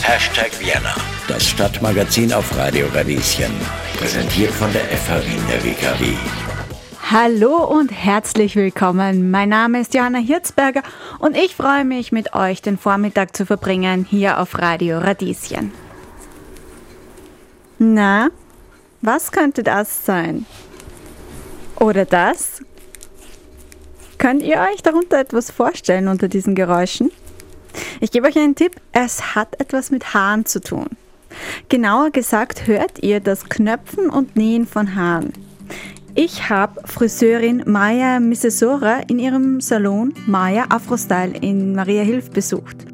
Hashtag Vienna, das Stadtmagazin auf Radio Radieschen. Präsentiert von der FH Wien der WKW. Hallo und herzlich willkommen. Mein Name ist Johanna Hirzberger und ich freue mich, mit euch den Vormittag zu verbringen hier auf Radio Radieschen. Na, was könnte das sein? Oder das? Könnt ihr euch darunter etwas vorstellen unter diesen Geräuschen? Ich gebe euch einen Tipp, es hat etwas mit Haaren zu tun. Genauer gesagt hört ihr das Knöpfen und Nähen von Haaren. Ich habe Friseurin Maya Missesora in ihrem Salon Maya Afrostyle in Maria Hilf besucht.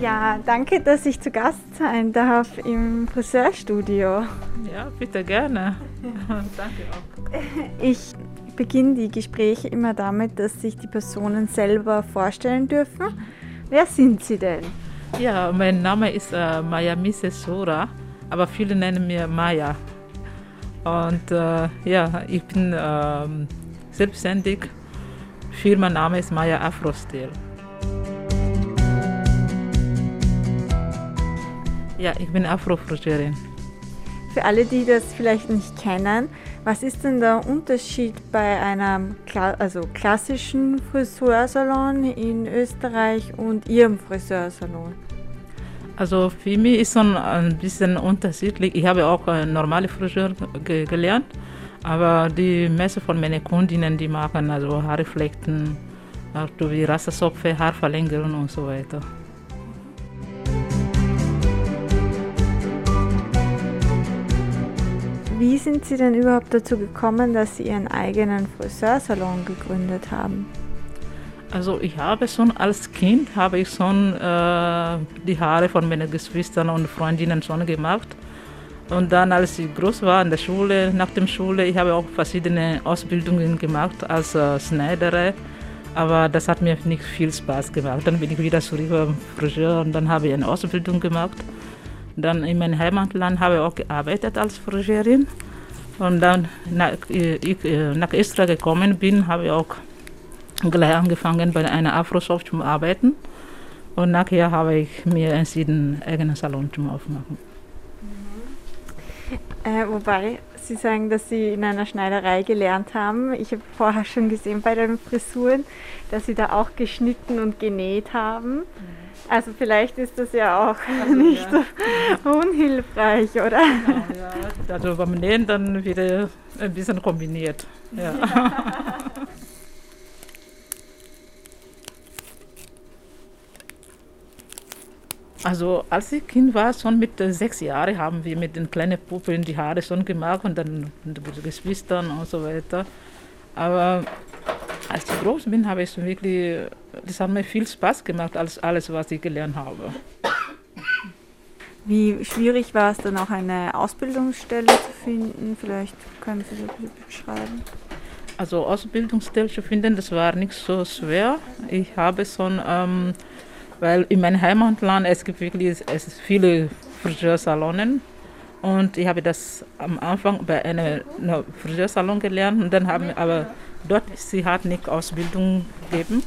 Ja, danke, dass ich zu Gast sein darf im Friseurstudio. Ja, bitte gerne. danke auch. Ich beginne die Gespräche immer damit, dass sich die Personen selber vorstellen dürfen. Wer sind Sie denn? Ja, mein Name ist äh, Maya Missesora, aber viele nennen mich Maya. Und äh, ja, ich bin äh, selbstständig. Firmenname ist Maya Afrostil. Ja, ich bin Afrofriseurin. Für alle, die das vielleicht nicht kennen, was ist denn der Unterschied bei einem Kla also klassischen Friseursalon in Österreich und Ihrem Friseursalon? Also für mich ist es ein bisschen unterschiedlich. Ich habe auch eine normale Friseur ge gelernt, aber die meisten von meinen Kundinnen, die machen also Haarreflekten, also wie Rastersopfe, Haarverlängerung und so weiter. Wie sind Sie denn überhaupt dazu gekommen, dass Sie Ihren eigenen Friseursalon gegründet haben? Also ich habe schon als Kind habe ich schon äh, die Haare von meinen Geschwistern und Freundinnen schon gemacht. Und dann, als ich groß war in der Schule, nach der Schule, ich habe auch verschiedene Ausbildungen gemacht als äh, Schneiderin. Aber das hat mir nicht viel Spaß gemacht. Dann bin ich wieder zurück beim Friseur und dann habe ich eine Ausbildung gemacht. Dann in meinem Heimatland habe ich auch gearbeitet als Friseurin. Und dann, nach ich äh, nach Österreich gekommen bin, habe ich auch gleich angefangen bei einer Afro-Shop zu arbeiten. Und nachher habe ich mir entschieden, einen eigenen Salon zu aufmachen. Äh, wobei Sie sagen, dass Sie in einer Schneiderei gelernt haben. Ich habe vorher schon gesehen bei den Frisuren, dass Sie da auch geschnitten und genäht haben. Mhm. Also vielleicht ist das ja auch also, nicht ja. so unhilfreich, oder? Genau, ja. Also beim Nähen dann wieder ein bisschen kombiniert. Ja. Also als ich Kind war, schon mit sechs Jahren haben wir mit den kleinen Puppen die Haare schon gemacht und dann mit den Geschwistern und so weiter. Aber als ich groß bin, habe ich wirklich, das hat mir viel Spaß gemacht als alles, was ich gelernt habe. Wie schwierig war es dann auch eine Ausbildungsstelle zu finden? Vielleicht können Sie das ein bisschen beschreiben. Also Ausbildungsstelle zu finden, das war nicht so schwer. Ich habe schon ähm, weil in meinem Heimatland es gibt wirklich es viele Friseursalonen und ich habe das am Anfang bei einem Friseursalon gelernt und dann haben aber dort sie hat nicht Ausbildung gegeben.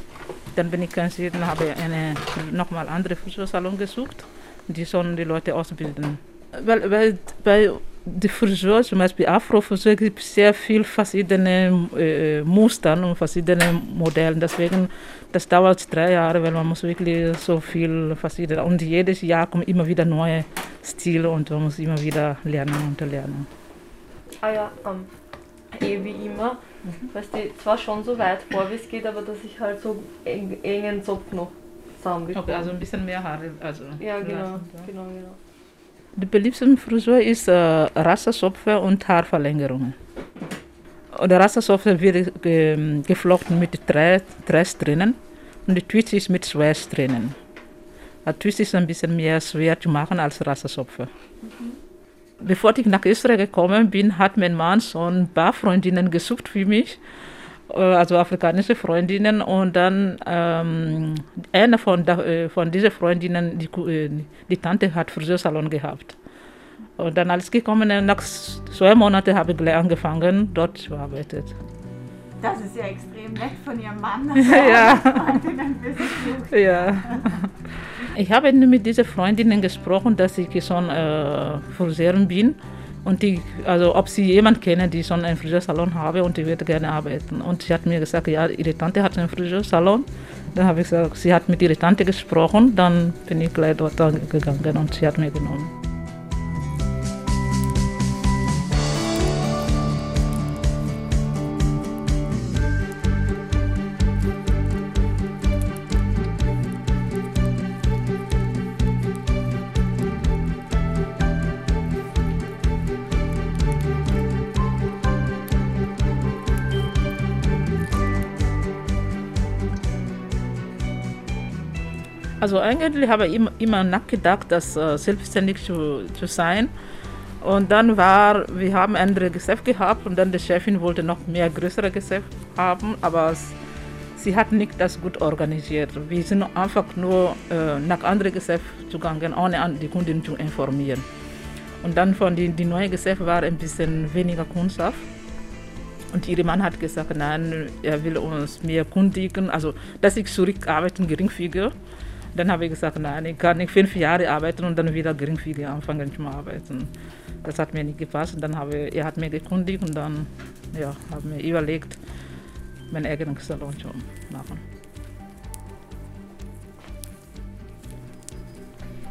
Dann bin ich entschieden, habe eine nochmal andere Friseursalon gesucht, die schon die Leute ausbilden. Weil, weil bei die Friseur, zum Beispiel Afro-Friseur, gibt es sehr viele verschiedene äh, Muster und verschiedene Modelle. Deswegen, das dauert drei Jahre, weil man muss wirklich so viel verschiedene und jedes Jahr kommen immer wieder neue Stile und man muss immer wieder lernen und lernen. Ah ja, um, eh wie immer, mhm. weißt du, zwar schon so weit vor, wie es geht, aber dass ich halt so eng, engen Zopf noch zusammenbekomme. Okay, also ein bisschen mehr Haare. Also ja, genau, lassen, ja. genau, genau. Die beliebteste Frisur ist äh, Rassersopfe und Haarverlängerungen. Der Rassersopfe wird ge geflochten mit Dress drinnen und die Twist ist mit Schweiß drinnen. Der Twist ist ein bisschen mehr schwer zu machen als Rassersopfe. Mhm. Bevor ich nach Österreich gekommen bin, hat mein Mann schon ein paar Freundinnen gesucht für mich. Äh, also afrikanische Freundinnen und dann ähm, eine von, der, äh, von diesen Freundinnen, die, äh, die Tante hat Friseursalon gehabt. Und dann als gekommen, nach zwei Monaten habe ich gleich angefangen, dort zu arbeiten. Das ist ja extrem nett von Ihrem Mann. Ja. Ja. Ich habe mit diesen Freundinnen gesprochen, dass ich schon äh, Friseurin bin und die, also ob sie jemanden kennen, die schon einen Friseursalon habe und die würde gerne arbeiten. Und sie hat mir gesagt, ja, ihre Tante hat einen Friseursalon. Dann habe ich gesagt, sie hat mit ihrer Tante gesprochen, dann bin ich gleich dort gegangen und sie hat mir genommen. Also eigentlich habe ich immer, immer nachgedacht, das äh, selbstständig zu, zu sein. Und dann war, wir haben ein anderes Geschäft gehabt und dann die Chefin wollte noch mehr größere Geschäft haben, aber sie hat nicht das gut organisiert. Wir sind einfach nur äh, nach anderen Geschäften gegangen, ohne an die Kunden zu informieren. Und dann von die, die neue Geschäft war ein bisschen weniger Kunststoff. Und ihr Mann hat gesagt, nein, er will uns mehr kundigen, also dass ich zurückarbeiten geringfügig. Dann habe ich gesagt, nein, ich kann nicht fünf Jahre arbeiten und dann wieder geringfügig anfangen zu arbeiten. Das hat mir nicht gepasst. Und dann habe er hat mir gekundigt und dann ja, habe mir überlegt, meinen eigenen Salon zu machen.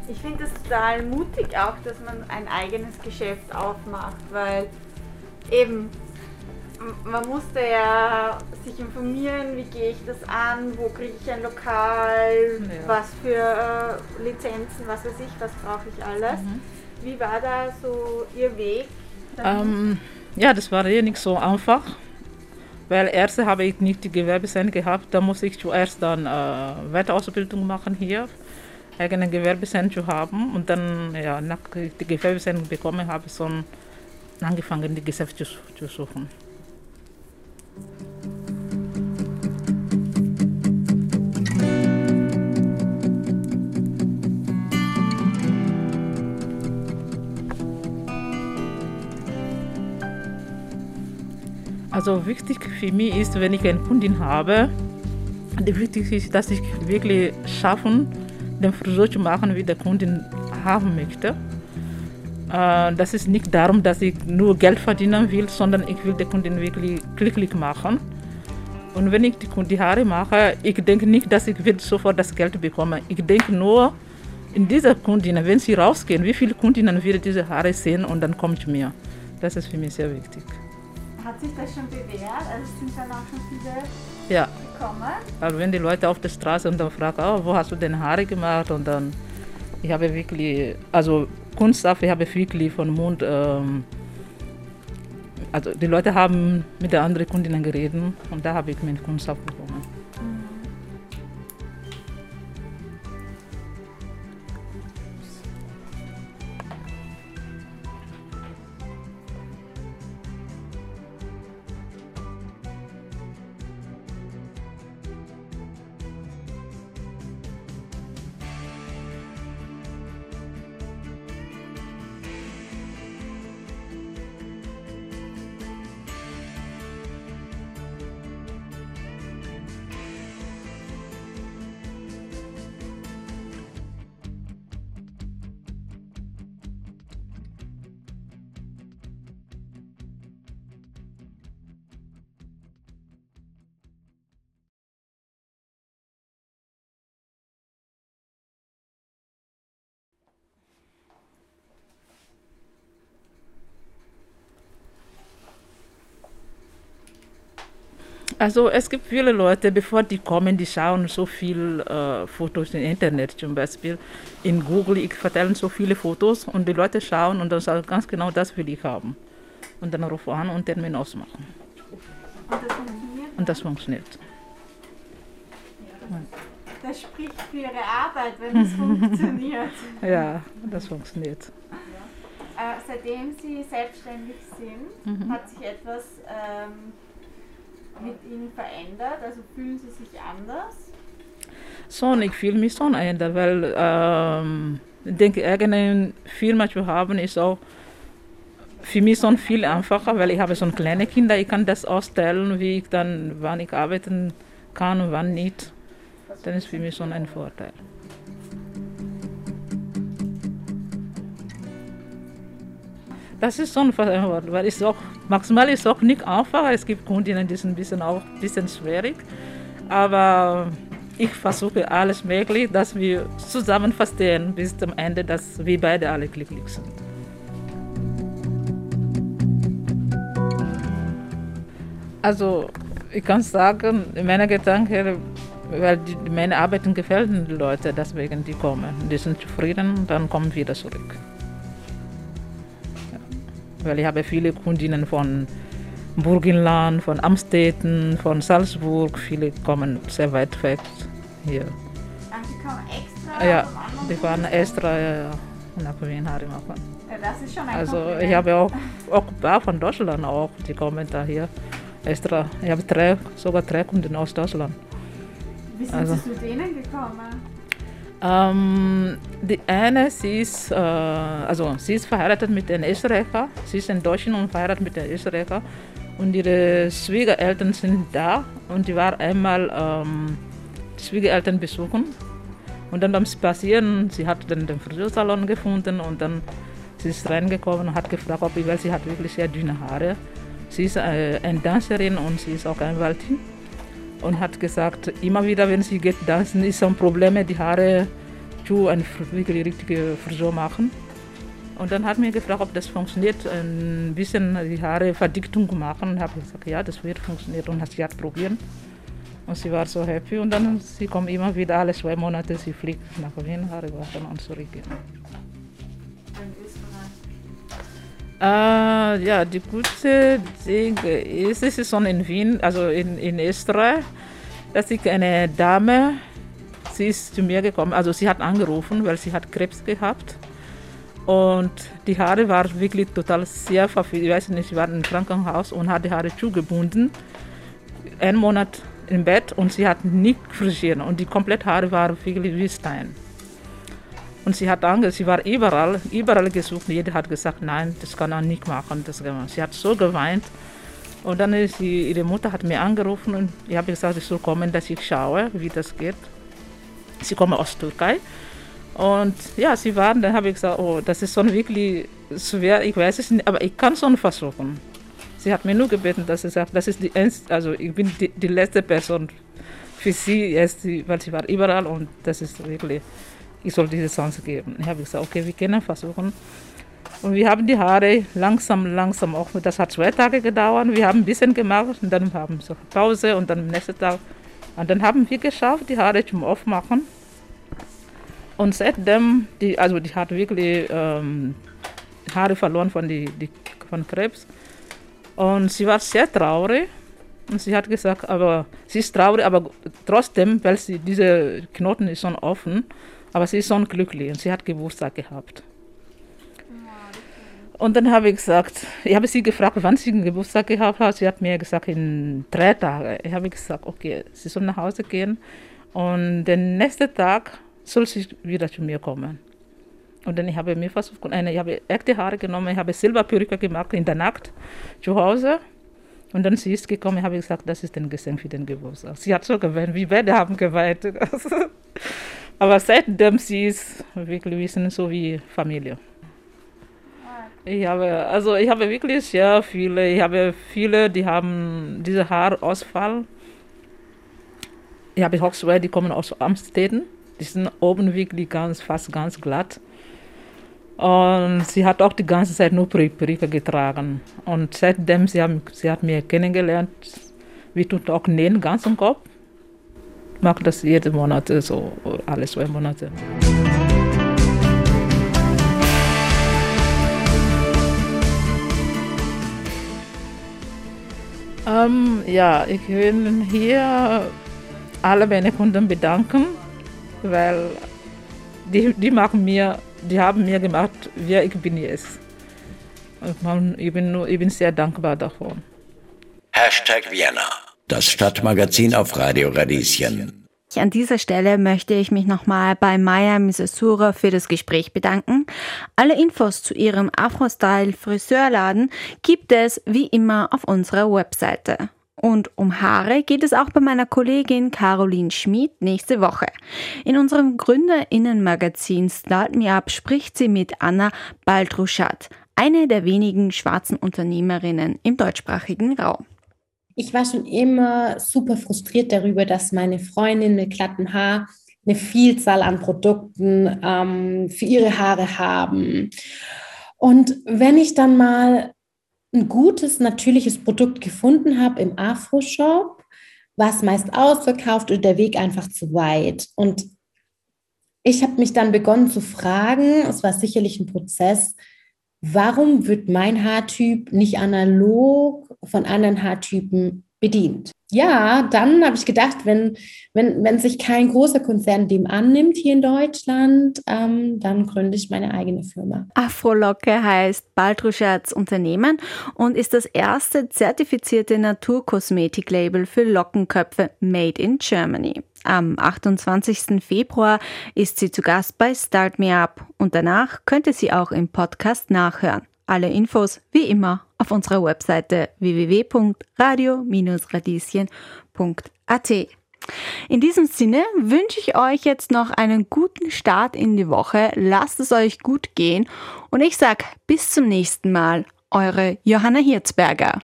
Ich finde es total mutig auch, dass man ein eigenes Geschäft aufmacht, weil eben man musste ja sich informieren, wie gehe ich das an, wo kriege ich ein Lokal, Ja. was für äh, Lizenzen, was weiß ich, was brauche ich alles. Wie war da so Ihr Weg? Ähm, ja, das war ja nicht so einfach, weil erst habe ich nicht die Gewerbeschein gehabt, da muss ich zuerst dann äh, Weiterausbildung machen hier, eigenen Gewerbeschein zu haben und dann, ja, nach die Gewerbeschein bekommen habe ich schon angefangen, die Geschäfte zu, zu suchen. Also wichtig für mich ist, wenn ich eine Kundin habe, wichtig ist, dass ich wirklich schaffen, den Friseur zu machen, wie der Kundin haben möchte. Äh, Das ist nicht darum, dass ich nur Geld verdienen will, sondern ich will den Kunden wirklich glücklich machen. Und wenn ich die, Haare mache, ich denke nicht, dass ich sofort das Geld bekomme. Ich denke nur, in dieser Kundinnen, wenn sie rausgehen, wie viele Kundinnen werden diese Haare sehen und dann kommt mir. Das ist für mich sehr wichtig. Hat sich das schon bewährt? Also sind dann auch schon viele Ja, gekommen. also wenn die Leute auf der Straße und dann fragen, oh, wo hast du denn Haare gemacht? Und dann, ich habe wirklich, also Kunststoff, ich habe wirklich von Mund, ähm, also die Leute haben mit der anderen Kundinnen geredet und da habe ich meinen Kunststoff bekommen. Also es gibt viele Leute, bevor die kommen, die schauen so viel äh, Fotos im Internet zum Beispiel. In Google, ich verteile so viele Fotos und die Leute schauen und dann sagen ganz genau, das will ich haben. Und dann rufen an und Termin ausmachen. Und das funktioniert. Und das funktioniert. Das spricht für Ihre Arbeit, wenn es funktioniert. Ja, das funktioniert. Äh, seitdem Sie selbstständig sind, hat sich etwas ähm, mit Ihnen verändert? Also fühlen Sie sich anders? Schon, ich fühle mich schon ändern, weil ähm, ich denke, eigene Firma zu haben ist auch für mich schon viel einfacher, weil ich habe schon kleine Kinder, ich kann das ausstellen, wie ich dann, wann ich arbeiten kann und wann nicht. Dann ist für mich schon ein Vorteil. Das ist schon verantwortlich, weil es auch, maximal ist auch nicht einfach. Es gibt Kundinnen, die sind ein bisschen auch ein bisschen schwierig. Aber ich versuche alles möglich, dass wir zusammen verstehen bis zum Ende, dass wir beide alle glücklich sind. Also ich kann sagen, meine Gedanken, weil die, meine Arbeiten gefällt den Leuten, deswegen die kommen. Die sind zufrieden, dann kommen wieder zurück. Weil ich habe viele Kundinnen von Burgenland, von Amstetten, von Salzburg, viele kommen sehr weit weg hier. Ach, die kommen extra? Ja, die fahren extra ja, nach Wien Haare machen. Ja, das ist schon ein Also Kompliment. ich habe auch, auch ein paar von Deutschland auch, die kommen da hier extra. Ich habe drei, sogar drei Kunden aus Deutschland. Wie sind also- Sie zu denen gekommen? Ähm, die eine, sie ist, äh, also sie ist verheiratet mit einem Österreicher. Sie ist in Deutschland und verheiratet mit einem Österreicher. Und ihre Schwiegereltern sind da und die war einmal ähm, die Schwiegereltern besuchen. Und dann beim Spazieren, sie hat dann den Friseursalon gefunden und dann sie ist reingekommen und hat gefragt, ob ich, weil sie hat wirklich sehr dünne Haare. Sie ist äh, eine Dancerin und sie ist auch Anwältin und hat gesagt, immer wieder, wenn sie geht tanzen, ist ein Problem, die Haare zu eine wirklich richtige Frisur machen. Und dann hat mir gefragt, ob das funktioniert, ein bisschen die Haare Verdichtung machen. Und habe gesagt, ja, das wird funktionieren und sie hat probiert. Und sie war so happy und dann sie kommt immer wieder alle zwei Monate, sie fliegt nach Wien, Haare waschen und zurück. Äh, ja, die gute Ding ist, es ist schon in Wien, also in, in Österreich, dass ich eine Dame, sie ist zu mir gekommen, also sie hat angerufen, weil sie hat Krebs gehabt. Und die Haare waren wirklich total sehr verfehlt. Ich weiß nicht, sie war im Krankenhaus und hat die Haare zugebunden. Einen Monat im Bett und sie hat nicht frisiert und die komplette Haare waren wirklich wie Stein. Und sie hat Angst, sie war überall, überall gesucht. Jeder hat gesagt, nein, das kann er nicht machen. Das. Sie hat so geweint. Und dann ist sie, ihre Mutter hat mir angerufen und ich habe gesagt, ich soll kommen, dass ich schaue, wie das geht. Sie kommen aus Türkei. Und ja, sie waren, dann habe ich gesagt, oh, das ist schon wirklich schwer, ich weiß es nicht, aber ich kann schon versuchen. Sie hat mir nur gebeten, dass sie sagt, das ist die also ich bin die, die letzte Person für sie, jetzt, weil sie war überall und das ist wirklich, ich soll diese Chance geben. Ich habe gesagt, okay, wir können versuchen. Und wir haben die Haare langsam, langsam auch, das hat zwei Tage gedauert, wir haben ein bisschen gemacht und dann haben wir Pause und dann am nächsten Tag. Und dann haben wir geschafft, die Haare zum Aufmachen. Und seitdem, die, also die hat wirklich ähm, Haare verloren von, die, die, von Krebs. Und sie war sehr traurig. Und sie hat gesagt, aber sie ist traurig, aber trotzdem, weil sie diese Knoten ist schon offen, aber sie ist schon glücklich und sie hat Geburtstag gehabt. Und dann habe ich gesagt, ich habe sie gefragt, wann sie Geburtstag gehabt hat. Sie hat mir gesagt, in drei Tagen. Ich habe gesagt, okay, sie soll nach Hause gehen und den nächsten Tag soll sie wieder zu mir kommen. Und dann habe ich mir versucht, eine, ich habe echte Haare genommen, ich habe Silberperücke gemacht in der Nacht zu Hause. Und dann sie ist gekommen, habe ich gesagt, das ist ein Geschenk für den Geburtstag. Sie hat so geweint, wir beide haben geweint. Aber seitdem sie ist wirklich, wir sind so wie Familie. Ich habe, also ich habe wirklich sehr viele, ich habe viele, die haben diese Haarausfall. Ich habe auch zwei, die kommen aus Amstetten. Die sind oben wirklich ganz, fast ganz glatt. Und sie hat auch die ganze Zeit nur Perücke getragen. Und seitdem sie, haben, sie hat mich kennengelernt, wir tun auch nähen ganz im Kopf. Mache das jeden Monat, so alle zwei Monate. Ähm, ja, ich will hier alle meine Kunden bedanken, weil die, die machen mir, die haben mir gemacht, wer ich bin jetzt. Ich, bin ich bin sehr dankbar davon. Hashtag Vienna, das Stadtmagazin auf Radio Radieschen. An dieser Stelle möchte ich mich nochmal bei Maya Misasura für das Gespräch bedanken. Alle Infos zu ihrem Afro-Style Friseurladen gibt es wie immer auf unserer Webseite. Und um Haare geht es auch bei meiner Kollegin Caroline Schmid nächste Woche. In unserem Gründerinnenmagazin Start Me Up spricht sie mit Anna Baldruschat, eine der wenigen schwarzen Unternehmerinnen im deutschsprachigen Raum. Ich war schon immer super frustriert darüber, dass meine Freundin mit glatten Haar eine Vielzahl an Produkten ähm, für ihre Haare haben. Und wenn ich dann mal ein gutes, natürliches Produkt gefunden habe im Afro-Shop, war es meist ausverkauft oder der Weg einfach zu weit. Und ich habe mich dann begonnen zu fragen, es war sicherlich ein Prozess, warum wird mein Haartyp nicht analog von anderen Haartypen bedient? Ja, dann habe ich gedacht, wenn, wenn, wenn sich kein großer Konzern dem annimmt hier in Deutschland, ähm, dann gründe ich meine eigene Firma. Afrolocke heißt Baltruschats Unternehmen und ist das erste zertifizierte Naturkosmetiklabel für Lockenköpfe made in Germany. Am 28. Februar ist sie zu Gast bei Start Me Up und danach könnte sie auch im Podcast nachhören. Alle Infos wie immer auf unserer Webseite www.radio-radieschen.at. In diesem Sinne wünsche ich euch jetzt noch einen guten Start in die Woche. Lasst es euch gut gehen und ich sage bis zum nächsten Mal. Eure Johanna Hirzberger.